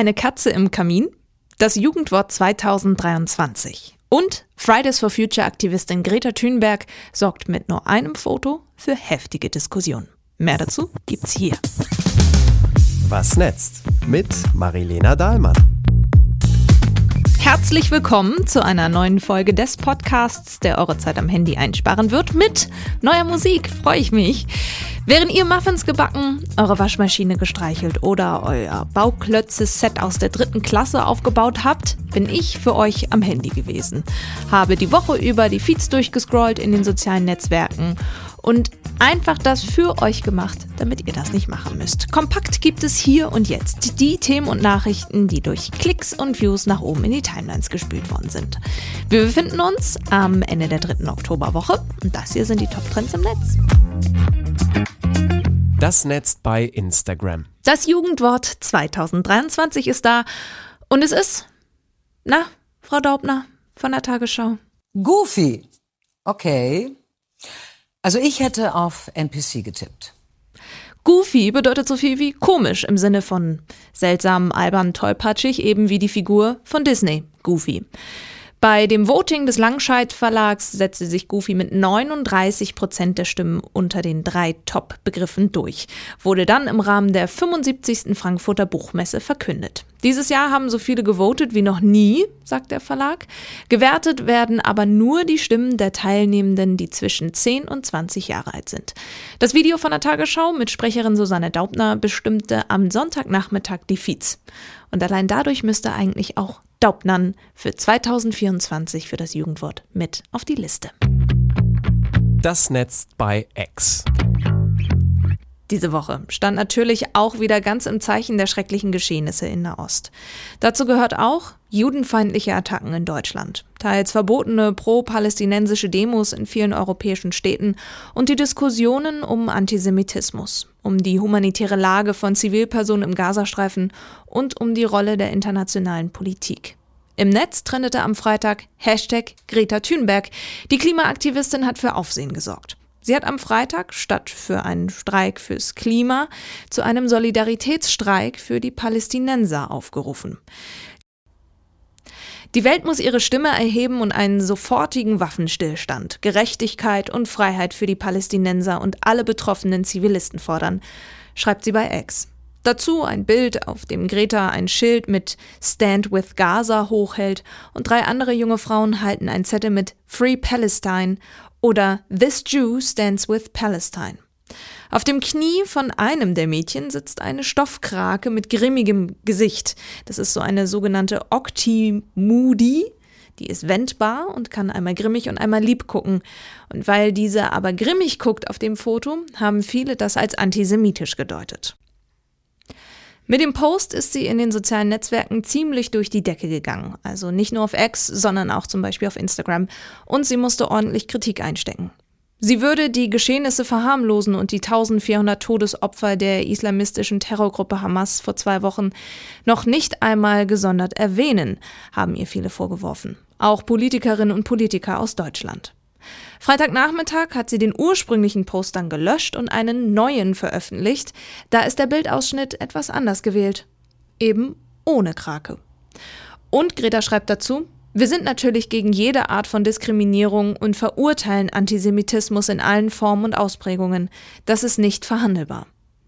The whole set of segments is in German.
Eine Katze im Kamin, das Jugendwort 2023 und Fridays for Future Aktivistin Greta Thunberg sorgt mit nur einem Foto für heftige Diskussionen. Mehr dazu gibt's hier. Was netzt mit Marilena Dahlmann. Herzlich willkommen zu einer neuen Folge des Podcasts, der eure Zeit am Handy einsparen wird. Mit neuer Musik freue ich mich. Während ihr Muffins gebacken, eure Waschmaschine gestreichelt oder euer Bauklötze-Set aus der dritten Klasse aufgebaut habt, bin ich für euch am Handy gewesen. Habe die Woche über die Feeds durchgescrollt in den sozialen Netzwerken und einfach das für euch gemacht, damit ihr das nicht machen müsst. Kompakt gibt es hier und jetzt die Themen und Nachrichten, die durch Klicks und Views nach oben in die Timelines gespült worden sind. Wir befinden uns am Ende der dritten Oktoberwoche und das hier sind die Top-Trends im Netz. Das Netz bei Instagram. Das Jugendwort 2023 ist da und es ist, na, Frau Daubner von der Tagesschau. Goofy. Okay. Also ich hätte auf NPC getippt. Goofy bedeutet so viel wie komisch im Sinne von seltsam, albern, tollpatschig, eben wie die Figur von Disney, Goofy. Bei dem Voting des Langscheid Verlags setzte sich Goofy mit 39 Prozent der Stimmen unter den drei Top-Begriffen durch, wurde dann im Rahmen der 75. Frankfurter Buchmesse verkündet. Dieses Jahr haben so viele gewotet wie noch nie, sagt der Verlag. Gewertet werden aber nur die Stimmen der Teilnehmenden, die zwischen 10 und 20 Jahre alt sind. Das Video von der Tagesschau mit Sprecherin Susanne Daubner bestimmte am Sonntagnachmittag die Feeds. Und allein dadurch müsste eigentlich auch Daubnern für 2024 für das Jugendwort mit auf die Liste. Das Netz bei X. Diese Woche stand natürlich auch wieder ganz im Zeichen der schrecklichen Geschehnisse in Nahost. Dazu gehört auch judenfeindliche Attacken in Deutschland, teils verbotene pro-palästinensische Demos in vielen europäischen Städten und die Diskussionen um Antisemitismus, um die humanitäre Lage von Zivilpersonen im Gazastreifen und um die Rolle der internationalen Politik. Im Netz trendete am Freitag Hashtag Greta Thunberg. Die Klimaaktivistin hat für Aufsehen gesorgt. Sie hat am Freitag statt für einen Streik fürs Klima zu einem Solidaritätsstreik für die Palästinenser aufgerufen. Die Welt muss ihre Stimme erheben und einen sofortigen Waffenstillstand, Gerechtigkeit und Freiheit für die Palästinenser und alle betroffenen Zivilisten fordern, schreibt sie bei X. Dazu ein Bild, auf dem Greta ein Schild mit Stand with Gaza hochhält und drei andere junge Frauen halten ein Zettel mit Free Palestine oder This Jew stands with Palestine. Auf dem Knie von einem der Mädchen sitzt eine Stoffkrake mit grimmigem Gesicht. Das ist so eine sogenannte Octi-Moody. Die ist wendbar und kann einmal grimmig und einmal lieb gucken. Und weil diese aber grimmig guckt auf dem Foto, haben viele das als antisemitisch gedeutet. Mit dem Post ist sie in den sozialen Netzwerken ziemlich durch die Decke gegangen. Also nicht nur auf X, sondern auch zum Beispiel auf Instagram. Und sie musste ordentlich Kritik einstecken. Sie würde die Geschehnisse verharmlosen und die 1400 Todesopfer der islamistischen Terrorgruppe Hamas vor zwei Wochen noch nicht einmal gesondert erwähnen, haben ihr viele vorgeworfen. Auch Politikerinnen und Politiker aus Deutschland. Freitagnachmittag hat sie den ursprünglichen Post dann gelöscht und einen neuen veröffentlicht. Da ist der Bildausschnitt etwas anders gewählt. Eben ohne Krake. Und Greta schreibt dazu, wir sind natürlich gegen jede Art von Diskriminierung und verurteilen Antisemitismus in allen Formen und Ausprägungen. Das ist nicht verhandelbar.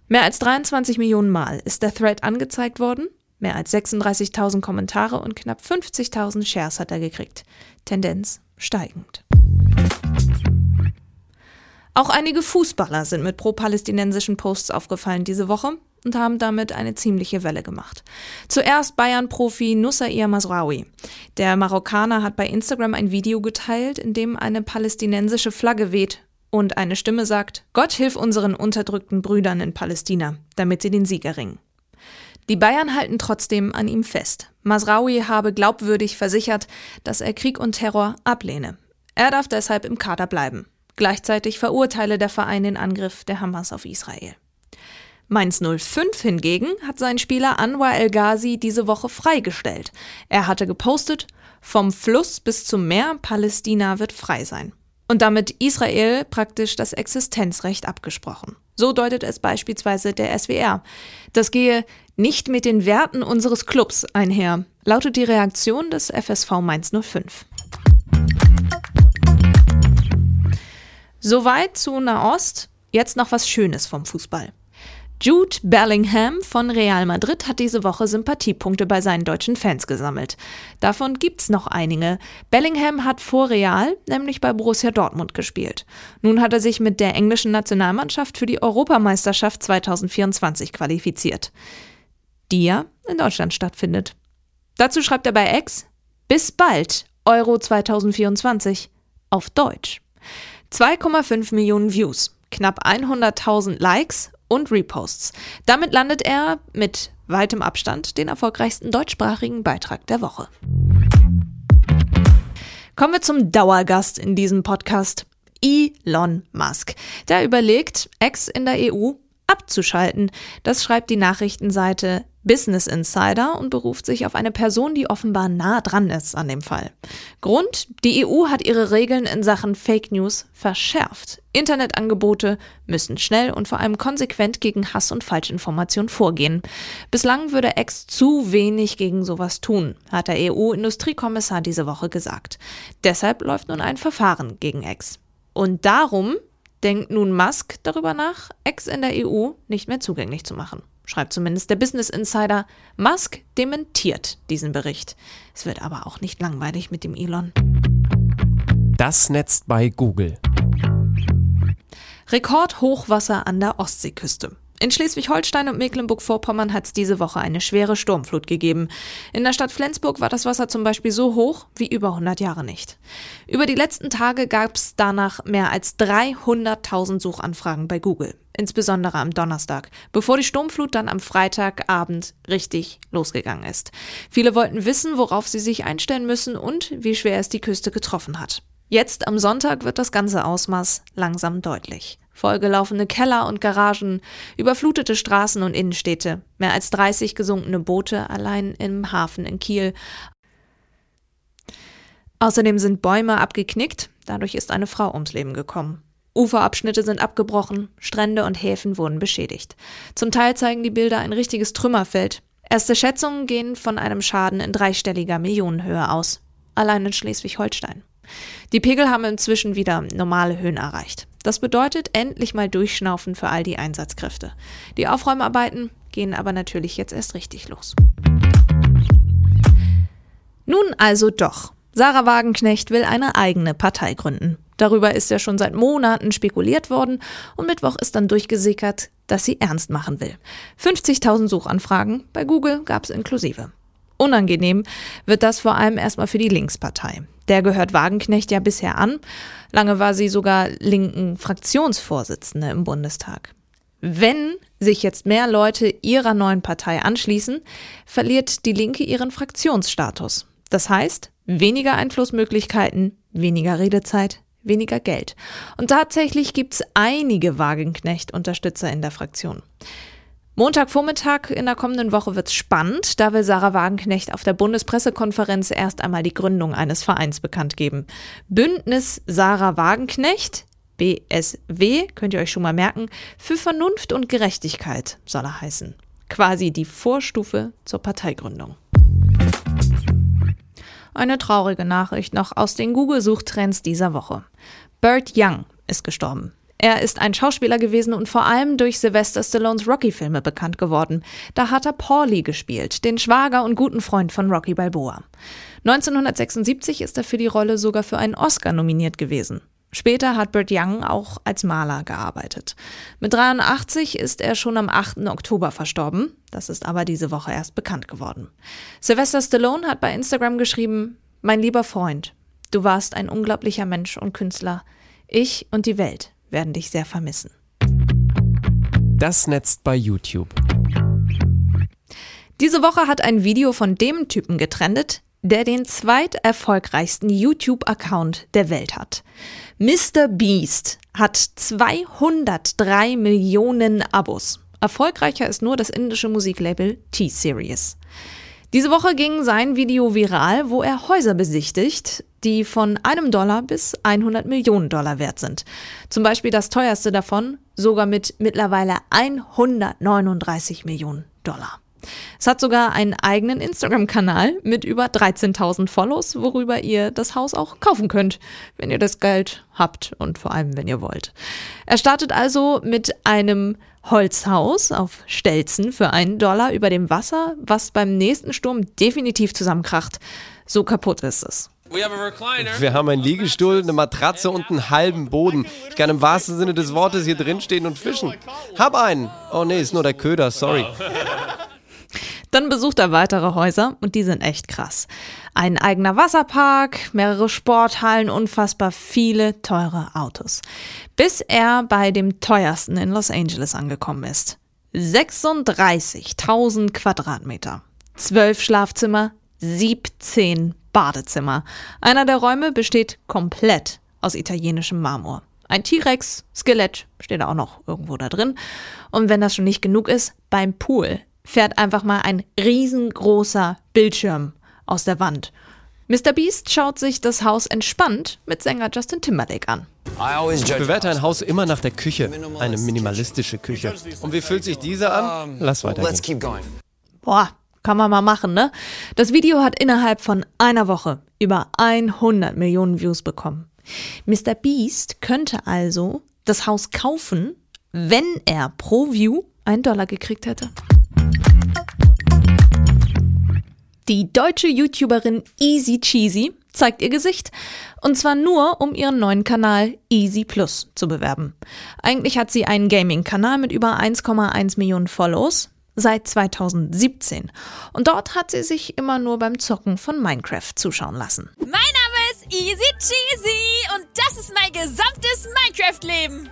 Mehr als 23 Millionen Mal ist der Thread angezeigt worden, mehr als 36.000 Kommentare und knapp 50.000 Shares hat er gekriegt. Tendenz steigend. Auch einige Fußballer sind mit pro-palästinensischen Posts aufgefallen diese Woche und haben damit eine ziemliche Welle gemacht. Zuerst Bayern-Profi Nussair Masraoui. Der Marokkaner hat bei Instagram ein Video geteilt, in dem eine palästinensische Flagge weht und eine Stimme sagt, Gott hilf unseren unterdrückten Brüdern in Palästina, damit sie den Sieg erringen. Die Bayern halten trotzdem an ihm fest. Masraoui habe glaubwürdig versichert, dass er Krieg und Terror ablehne. Er darf deshalb im Kader bleiben. Gleichzeitig verurteile der Verein den Angriff der Hamas auf Israel. Mainz 05 hingegen hat seinen Spieler Anwar El Ghazi diese Woche freigestellt. Er hatte gepostet, vom Fluss bis zum Meer Palästina wird frei sein. Und damit Israel praktisch das Existenzrecht abgesprochen. So deutet es beispielsweise der SWR. Das gehe nicht mit den Werten unseres Clubs einher, lautet die Reaktion des FSV Mainz 05. Soweit zu Nahost. Jetzt noch was Schönes vom Fußball. Jude Bellingham von Real Madrid hat diese Woche Sympathiepunkte bei seinen deutschen Fans gesammelt. Davon gibt's noch einige. Bellingham hat vor Real, nämlich bei Borussia Dortmund gespielt. Nun hat er sich mit der englischen Nationalmannschaft für die Europameisterschaft 2024 qualifiziert, die ja in Deutschland stattfindet. Dazu schreibt er bei X: Bis bald, Euro 2024 auf Deutsch. 2,5 Millionen Views, knapp 100.000 Likes und Reposts. Damit landet er mit weitem Abstand den erfolgreichsten deutschsprachigen Beitrag der Woche. Kommen wir zum Dauergast in diesem Podcast. Elon Musk. Der überlegt, Ex in der EU abzuschalten. Das schreibt die Nachrichtenseite Business Insider und beruft sich auf eine Person, die offenbar nah dran ist an dem Fall. Grund, die EU hat ihre Regeln in Sachen Fake News verschärft. Internetangebote müssen schnell und vor allem konsequent gegen Hass und Falschinformation vorgehen. Bislang würde X zu wenig gegen sowas tun, hat der EU-Industriekommissar diese Woche gesagt. Deshalb läuft nun ein Verfahren gegen X. Und darum denkt nun Musk darüber nach, X in der EU nicht mehr zugänglich zu machen. Schreibt zumindest der Business Insider. Musk dementiert diesen Bericht. Es wird aber auch nicht langweilig mit dem Elon. Das Netz bei Google. Rekordhochwasser an der Ostseeküste. In Schleswig-Holstein und Mecklenburg-Vorpommern hat es diese Woche eine schwere Sturmflut gegeben. In der Stadt Flensburg war das Wasser zum Beispiel so hoch wie über 100 Jahre nicht. Über die letzten Tage gab es danach mehr als 300.000 Suchanfragen bei Google, insbesondere am Donnerstag, bevor die Sturmflut dann am Freitagabend richtig losgegangen ist. Viele wollten wissen, worauf sie sich einstellen müssen und wie schwer es die Küste getroffen hat. Jetzt am Sonntag wird das ganze Ausmaß langsam deutlich vollgelaufene Keller und Garagen, überflutete Straßen und Innenstädte, mehr als 30 gesunkene Boote allein im Hafen in Kiel. Außerdem sind Bäume abgeknickt, dadurch ist eine Frau ums Leben gekommen. Uferabschnitte sind abgebrochen, Strände und Häfen wurden beschädigt. Zum Teil zeigen die Bilder ein richtiges Trümmerfeld. Erste Schätzungen gehen von einem Schaden in dreistelliger Millionenhöhe aus. Allein in Schleswig-Holstein. Die Pegel haben inzwischen wieder normale Höhen erreicht. Das bedeutet endlich mal Durchschnaufen für all die Einsatzkräfte. Die Aufräumarbeiten gehen aber natürlich jetzt erst richtig los. Nun also doch. Sarah Wagenknecht will eine eigene Partei gründen. Darüber ist ja schon seit Monaten spekuliert worden und Mittwoch ist dann durchgesickert, dass sie ernst machen will. 50.000 Suchanfragen bei Google gab es inklusive. Unangenehm wird das vor allem erstmal für die Linkspartei. Der gehört Wagenknecht ja bisher an. Lange war sie sogar linken Fraktionsvorsitzende im Bundestag. Wenn sich jetzt mehr Leute ihrer neuen Partei anschließen, verliert die Linke ihren Fraktionsstatus. Das heißt, weniger Einflussmöglichkeiten, weniger Redezeit, weniger Geld. Und tatsächlich gibt es einige Wagenknecht-Unterstützer in der Fraktion. Montagvormittag in der kommenden Woche wird's spannend. Da will Sarah Wagenknecht auf der Bundespressekonferenz erst einmal die Gründung eines Vereins bekannt geben. Bündnis Sarah Wagenknecht, BSW, könnt ihr euch schon mal merken, für Vernunft und Gerechtigkeit soll er heißen. Quasi die Vorstufe zur Parteigründung. Eine traurige Nachricht noch aus den Google-Suchtrends dieser Woche. Burt Young ist gestorben. Er ist ein Schauspieler gewesen und vor allem durch Sylvester Stallones Rocky-Filme bekannt geworden. Da hat er Paulie gespielt, den Schwager und guten Freund von Rocky Balboa. 1976 ist er für die Rolle sogar für einen Oscar nominiert gewesen. Später hat Burt Young auch als Maler gearbeitet. Mit 83 ist er schon am 8. Oktober verstorben. Das ist aber diese Woche erst bekannt geworden. Sylvester Stallone hat bei Instagram geschrieben, mein lieber Freund, du warst ein unglaublicher Mensch und Künstler. Ich und die Welt werden dich sehr vermissen. Das Netz bei YouTube. Diese Woche hat ein Video von dem Typen getrendet, der den zweiterfolgreichsten YouTube-Account der Welt hat. Mr. Beast hat 203 Millionen Abos. Erfolgreicher ist nur das indische Musiklabel T-Series. Diese Woche ging sein Video viral, wo er Häuser besichtigt, die von einem Dollar bis 100 Millionen Dollar wert sind. Zum Beispiel das teuerste davon, sogar mit mittlerweile 139 Millionen Dollar. Es hat sogar einen eigenen Instagram-Kanal mit über 13.000 Follows, worüber ihr das Haus auch kaufen könnt, wenn ihr das Geld habt und vor allem, wenn ihr wollt. Er startet also mit einem Holzhaus auf Stelzen für einen Dollar über dem Wasser, was beim nächsten Sturm definitiv zusammenkracht. So kaputt ist es. Wir haben einen Liegestuhl, eine Matratze und einen halben Boden. Ich kann im wahrsten Sinne des Wortes hier drin stehen und fischen. Hab einen. Oh nee, ist nur der Köder, sorry. Dann besucht er weitere Häuser und die sind echt krass. Ein eigener Wasserpark, mehrere Sporthallen, unfassbar viele teure Autos. Bis er bei dem teuersten in Los Angeles angekommen ist. 36.000 Quadratmeter. 12 Schlafzimmer, 17 Badezimmer. Einer der Räume besteht komplett aus italienischem Marmor. Ein T-Rex, Skelett steht auch noch irgendwo da drin. Und wenn das schon nicht genug ist, beim Pool fährt einfach mal ein riesengroßer Bildschirm aus der Wand. Mr. Beast schaut sich das Haus entspannt mit Sänger Justin Timberlake an. Ich bewerte ein Haus immer nach der Küche. Eine minimalistische Küche. Und wie fühlt sich diese an? Lass weitergehen. Boah, kann man mal machen, ne? Das Video hat innerhalb von einer Woche über 100 Millionen Views bekommen. Mr. Beast könnte also das Haus kaufen, wenn er pro View einen Dollar gekriegt hätte. Die deutsche YouTuberin Easy Cheesy zeigt ihr Gesicht. Und zwar nur, um ihren neuen Kanal Easy Plus zu bewerben. Eigentlich hat sie einen Gaming-Kanal mit über 1,1 Millionen Follows seit 2017. Und dort hat sie sich immer nur beim Zocken von Minecraft zuschauen lassen. Mein Name ist Easy Cheesy und das ist mein gesamtes Minecraft-Leben.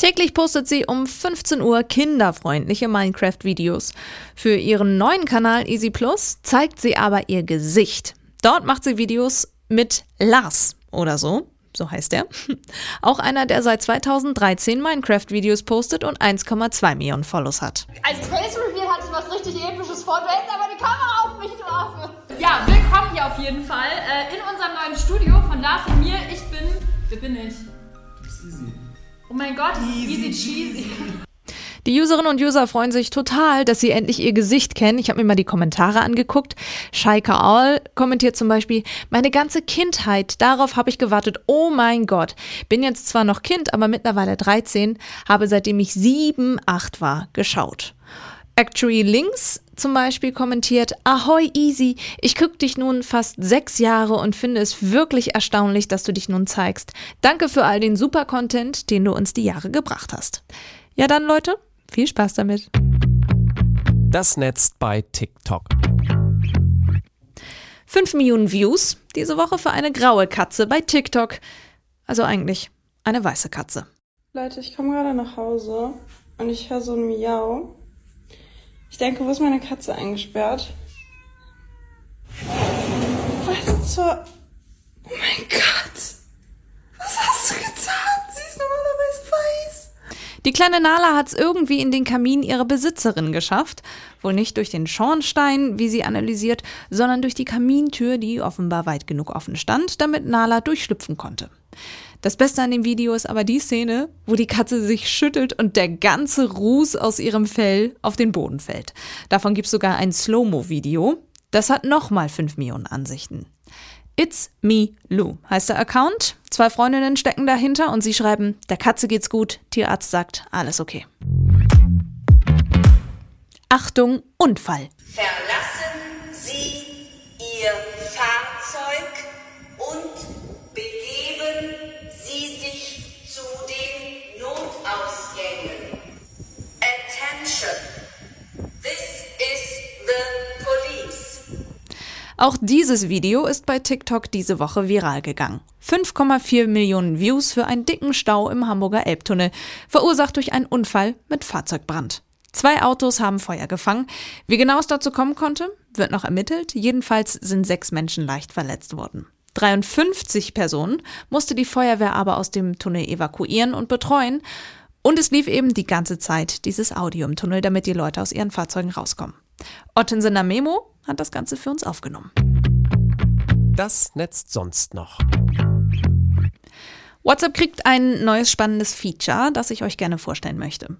Täglich postet sie um 15 Uhr kinderfreundliche Minecraft-Videos. Für ihren neuen Kanal Easy Plus zeigt sie aber ihr Gesicht. Dort macht sie Videos mit Lars oder so. So heißt er. Auch einer, der seit 2013 Minecraft-Videos postet und 1,2 Millionen Follows hat. Als Face Reveal hatte ich was richtig episches vor. Du hältst aber die Kamera auf mich, du Affe. Ja, willkommen hier auf jeden Fall äh, in unserem neuen Studio von Lars und mir. Ich bin. Wer bin ich? Easy. Oh mein Gott, das ist easy cheesy. Die Userinnen und User freuen sich total, dass sie endlich ihr Gesicht kennen. Ich habe mir mal die Kommentare angeguckt. Shaika All kommentiert zum Beispiel, meine ganze Kindheit, darauf habe ich gewartet. Oh mein Gott. Bin jetzt zwar noch Kind, aber mittlerweile 13, habe seitdem ich 7, 8 war, geschaut. Actually Links zum Beispiel kommentiert, Ahoi Easy, ich gucke dich nun fast sechs Jahre und finde es wirklich erstaunlich, dass du dich nun zeigst. Danke für all den super Content, den du uns die Jahre gebracht hast. Ja dann Leute, viel Spaß damit. Das Netz bei TikTok. 5 Millionen Views diese Woche für eine graue Katze bei TikTok. Also eigentlich eine weiße Katze. Leute, ich komme gerade nach Hause und ich höre so ein Miau. Ich denke, wo ist meine Katze eingesperrt? Was zur... Oh mein Gott! Was hast du getan? Sie ist normalerweise weiß. Die kleine Nala hat es irgendwie in den Kamin ihrer Besitzerin geschafft. Wohl nicht durch den Schornstein, wie sie analysiert, sondern durch die Kamintür, die offenbar weit genug offen stand, damit Nala durchschlüpfen konnte. Das Beste an dem Video ist aber die Szene, wo die Katze sich schüttelt und der ganze Ruß aus ihrem Fell auf den Boden fällt. Davon gibt es sogar ein Slow-Mo-Video. Das hat nochmal 5 Millionen Ansichten. It's Me Lou heißt der Account. Zwei Freundinnen stecken dahinter und sie schreiben, der Katze geht's gut, Tierarzt sagt, alles okay. Achtung, Unfall. Verlassen Auch dieses Video ist bei TikTok diese Woche viral gegangen. 5,4 Millionen Views für einen dicken Stau im Hamburger Elbtunnel, verursacht durch einen Unfall mit Fahrzeugbrand. Zwei Autos haben Feuer gefangen. Wie genau es dazu kommen konnte, wird noch ermittelt. Jedenfalls sind sechs Menschen leicht verletzt worden. 53 Personen musste die Feuerwehr aber aus dem Tunnel evakuieren und betreuen. Und es lief eben die ganze Zeit dieses Audio im Tunnel, damit die Leute aus ihren Fahrzeugen rauskommen. Ottensener Memo hat das Ganze für uns aufgenommen. Das netzt sonst noch. WhatsApp kriegt ein neues spannendes Feature, das ich euch gerne vorstellen möchte.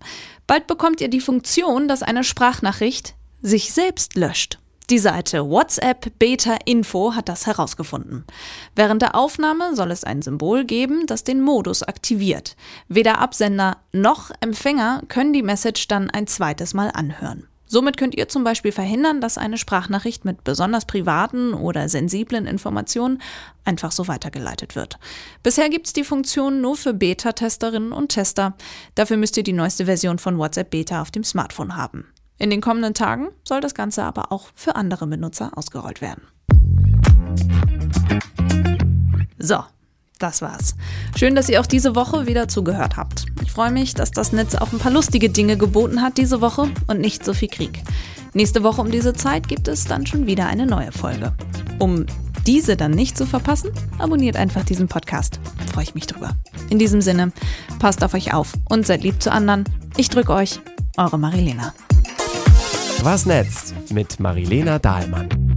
Bald bekommt ihr die Funktion, dass eine Sprachnachricht sich selbst löscht. Die Seite WhatsApp Beta Info hat das herausgefunden. Während der Aufnahme soll es ein Symbol geben, das den Modus aktiviert. Weder Absender noch Empfänger können die Message dann ein zweites Mal anhören. Somit könnt ihr zum Beispiel verhindern, dass eine Sprachnachricht mit besonders privaten oder sensiblen Informationen einfach so weitergeleitet wird. Bisher gibt es die Funktion nur für Beta-Testerinnen und Tester. Dafür müsst ihr die neueste Version von WhatsApp Beta auf dem Smartphone haben. In den kommenden Tagen soll das Ganze aber auch für andere Benutzer ausgerollt werden. So, das war's. Schön, dass ihr auch diese Woche wieder zugehört habt. Ich freue mich, dass das Netz auch ein paar lustige Dinge geboten hat diese Woche und nicht so viel Krieg. Nächste Woche um diese Zeit gibt es dann schon wieder eine neue Folge. Um diese dann nicht zu verpassen, abonniert einfach diesen Podcast. Freue ich mich drüber. In diesem Sinne, passt auf euch auf und seid lieb zu anderen. Ich drücke euch, eure Marilena. Was Netz mit Marilena Dahlmann.